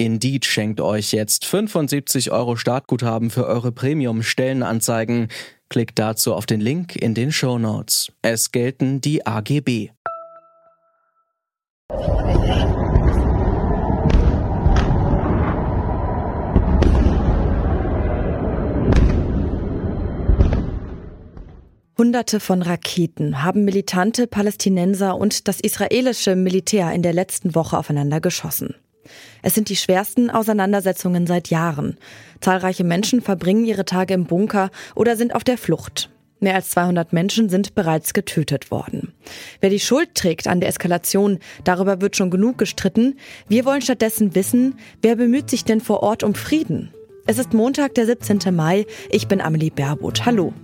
Indeed schenkt euch jetzt 75 Euro Startguthaben für eure Premium-Stellenanzeigen. Klickt dazu auf den Link in den Show Notes. Es gelten die AGB. Hunderte von Raketen haben militante Palästinenser und das israelische Militär in der letzten Woche aufeinander geschossen. Es sind die schwersten Auseinandersetzungen seit Jahren. Zahlreiche Menschen verbringen ihre Tage im Bunker oder sind auf der Flucht. Mehr als 200 Menschen sind bereits getötet worden. Wer die Schuld trägt an der Eskalation, darüber wird schon genug gestritten. Wir wollen stattdessen wissen, wer bemüht sich denn vor Ort um Frieden? Es ist Montag, der 17. Mai. Ich bin Amelie Berbot. Hallo.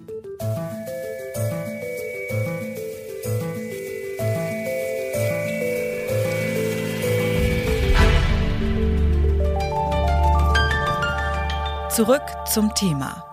Zurück zum Thema.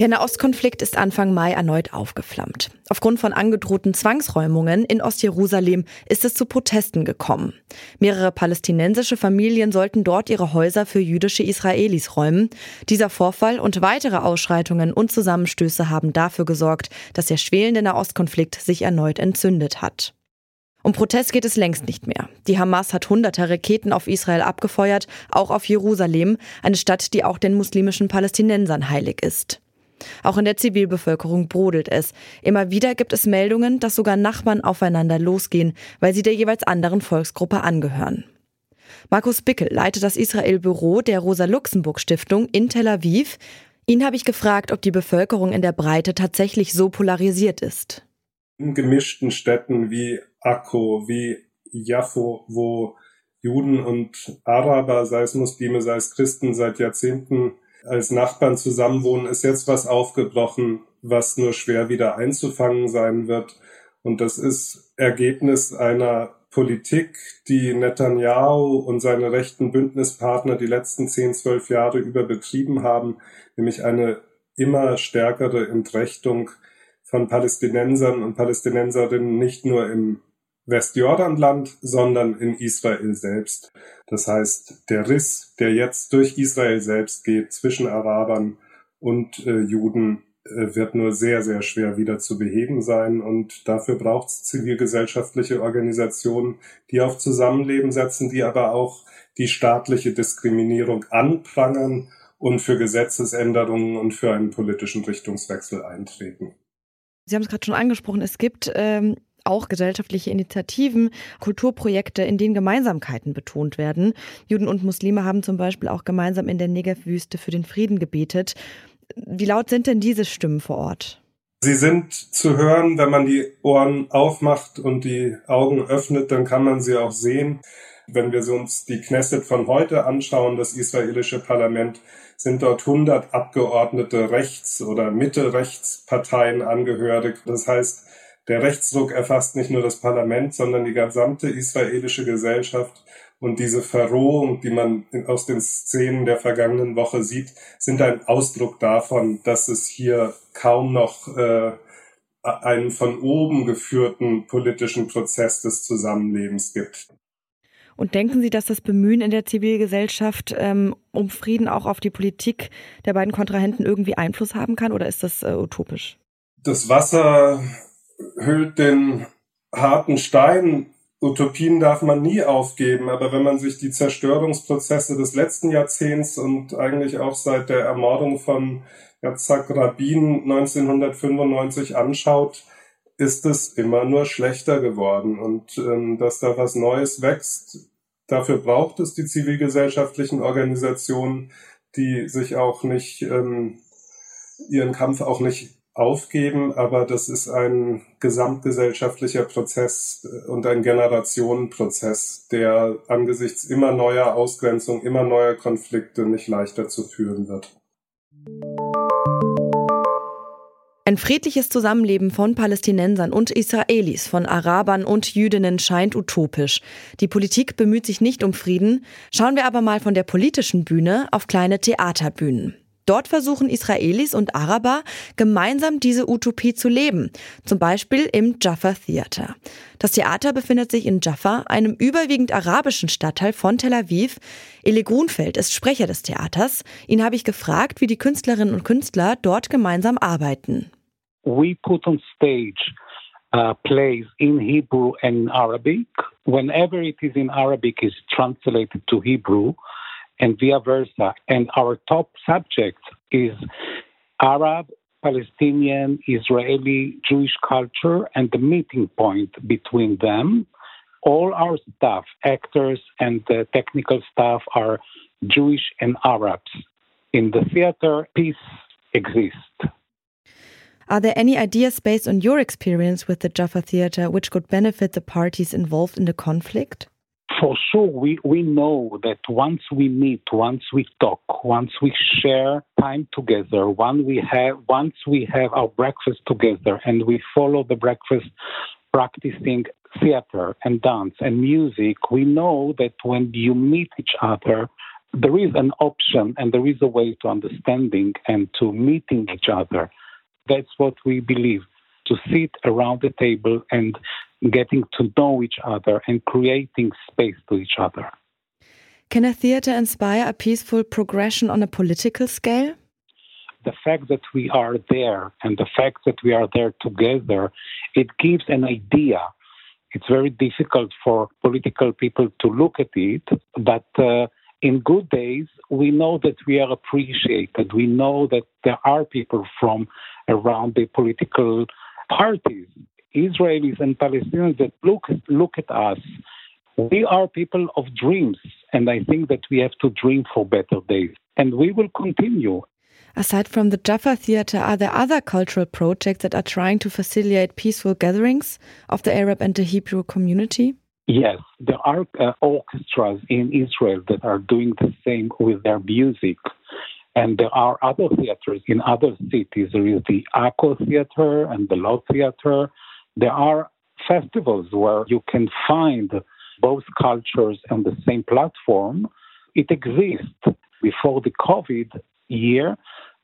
Der Nahostkonflikt ist Anfang Mai erneut aufgeflammt. Aufgrund von angedrohten Zwangsräumungen in Ostjerusalem ist es zu Protesten gekommen. Mehrere palästinensische Familien sollten dort ihre Häuser für jüdische Israelis räumen. Dieser Vorfall und weitere Ausschreitungen und Zusammenstöße haben dafür gesorgt, dass der schwelende Nahostkonflikt sich erneut entzündet hat. Um Protest geht es längst nicht mehr. Die Hamas hat hunderte Raketen auf Israel abgefeuert, auch auf Jerusalem, eine Stadt, die auch den muslimischen Palästinensern heilig ist. Auch in der Zivilbevölkerung brodelt es. Immer wieder gibt es Meldungen, dass sogar Nachbarn aufeinander losgehen, weil sie der jeweils anderen Volksgruppe angehören. Markus Bickel leitet das Israel-Büro der Rosa-Luxemburg-Stiftung in Tel Aviv. Ihn habe ich gefragt, ob die Bevölkerung in der Breite tatsächlich so polarisiert ist. In gemischten Städten wie Akko, wie Jaffo, wo Juden und Araber, sei es Muslime, sei es Christen, seit Jahrzehnten als Nachbarn zusammenwohnen, ist jetzt was aufgebrochen, was nur schwer wieder einzufangen sein wird. Und das ist Ergebnis einer Politik, die Netanyahu und seine rechten Bündnispartner die letzten zehn, zwölf Jahre über betrieben haben, nämlich eine immer stärkere Entrechtung von Palästinensern und Palästinenserinnen nicht nur im Westjordanland, sondern in Israel selbst. Das heißt, der Riss, der jetzt durch Israel selbst geht zwischen Arabern und äh, Juden, äh, wird nur sehr, sehr schwer wieder zu beheben sein. Und dafür braucht es zivilgesellschaftliche Organisationen, die auf Zusammenleben setzen, die aber auch die staatliche Diskriminierung anprangern und für Gesetzesänderungen und für einen politischen Richtungswechsel eintreten. Sie haben es gerade schon angesprochen, es gibt ähm, auch gesellschaftliche Initiativen, Kulturprojekte, in denen Gemeinsamkeiten betont werden. Juden und Muslime haben zum Beispiel auch gemeinsam in der Negev-Wüste für den Frieden gebetet. Wie laut sind denn diese Stimmen vor Ort? Sie sind zu hören, wenn man die Ohren aufmacht und die Augen öffnet, dann kann man sie auch sehen. Wenn wir uns die Knesset von heute anschauen, das israelische Parlament, sind dort 100 Abgeordnete Rechts- oder Mitte-Rechtsparteien angehörig. Das heißt, der Rechtsruck erfasst nicht nur das Parlament, sondern die gesamte israelische Gesellschaft. Und diese Verrohung, die man aus den Szenen der vergangenen Woche sieht, sind ein Ausdruck davon, dass es hier kaum noch äh, einen von oben geführten politischen Prozess des Zusammenlebens gibt. Und denken Sie, dass das Bemühen in der Zivilgesellschaft ähm, um Frieden auch auf die Politik der beiden Kontrahenten irgendwie Einfluss haben kann oder ist das äh, utopisch? Das Wasser hüllt den harten Stein. Utopien darf man nie aufgeben, aber wenn man sich die Zerstörungsprozesse des letzten Jahrzehnts und eigentlich auch seit der Ermordung von Yitzhak Rabin 1995 anschaut, ist es immer nur schlechter geworden. Und ähm, dass da was Neues wächst, dafür braucht es die zivilgesellschaftlichen Organisationen, die sich auch nicht ähm, ihren Kampf auch nicht aufgeben, aber das ist ein gesamtgesellschaftlicher Prozess äh, und ein Generationenprozess, der angesichts immer neuer Ausgrenzung, immer neuer Konflikte nicht leichter zu führen wird. Ein friedliches Zusammenleben von Palästinensern und Israelis, von Arabern und Jüdinnen scheint utopisch. Die Politik bemüht sich nicht um Frieden. Schauen wir aber mal von der politischen Bühne auf kleine Theaterbühnen. Dort versuchen Israelis und Araber gemeinsam diese Utopie zu leben, zum Beispiel im Jaffa Theater. Das Theater befindet sich in Jaffa, einem überwiegend arabischen Stadtteil von Tel Aviv. Eli Grunfeld ist Sprecher des Theaters. Ihn habe ich gefragt, wie die Künstlerinnen und Künstler dort gemeinsam arbeiten. We put on stage uh, plays in Hebrew and Arabic. Whenever it is in Arabic, is translated to Hebrew. And via versa. And our top subject is Arab, Palestinian, Israeli, Jewish culture, and the meeting point between them. All our staff, actors and the technical staff, are Jewish and Arabs. In the theater, peace exists. Are there any ideas based on your experience with the Jaffa Theater which could benefit the parties involved in the conflict? For sure, we, we know that once we meet, once we talk, once we share time together, once we have, once we have our breakfast together and we follow the breakfast practicing theater and dance and music, we know that when you meet each other, there is an option and there is a way to understanding and to meeting each other. That's what we believe to sit around the table and getting to know each other and creating space to each other. Can a theater inspire a peaceful progression on a political scale? The fact that we are there and the fact that we are there together, it gives an idea. It's very difficult for political people to look at it, but uh, in good days, we know that we are appreciated. We know that there are people from around the political parties Israelis and Palestinians that look look at us. We are people of dreams, and I think that we have to dream for better days, and we will continue. Aside from the Jaffa Theatre, are there other cultural projects that are trying to facilitate peaceful gatherings of the Arab and the Hebrew community? Yes, there are uh, orchestras in Israel that are doing the same with their music. And there are other theaters in other cities. There is the Akko Theater and the Lot Theater there are festivals where you can find both cultures on the same platform. It exists. Before the COVID year,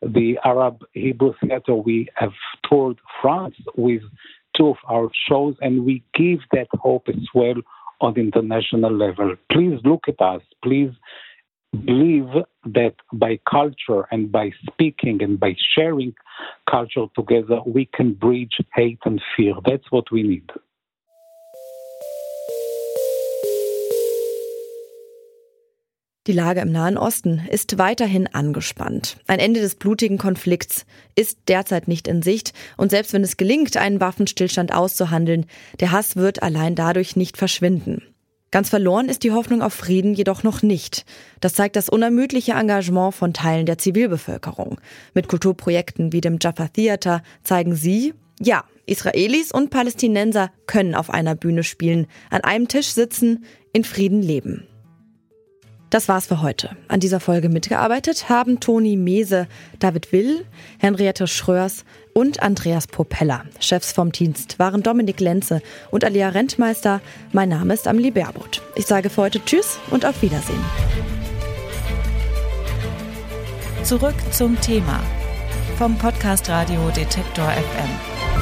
the Arab Hebrew Theater, we have toured France with two of our shows, and we give that hope as well on the international level. Please look at us. Please believe that by culture and by speaking and by sharing culture together, we can bridge hate and fear. That's what we need. Die Lage im Nahen Osten ist weiterhin angespannt. Ein Ende des blutigen Konflikts ist derzeit nicht in Sicht und selbst wenn es gelingt, einen Waffenstillstand auszuhandeln, der Hass wird allein dadurch nicht verschwinden. Ganz verloren ist die Hoffnung auf Frieden jedoch noch nicht. Das zeigt das unermüdliche Engagement von Teilen der Zivilbevölkerung. Mit Kulturprojekten wie dem Jaffa Theater zeigen sie, ja, Israelis und Palästinenser können auf einer Bühne spielen, an einem Tisch sitzen, in Frieden leben. Das war's für heute. An dieser Folge mitgearbeitet haben Toni Mese, David Will, Henriette Schröers und Andreas Propeller. Chefs vom Dienst waren Dominik Lenze und Alia Rentmeister. Mein Name ist Amelie Baerbutt. Ich sage für heute Tschüss und auf Wiedersehen. Zurück zum Thema vom Podcast Radio Detektor FM.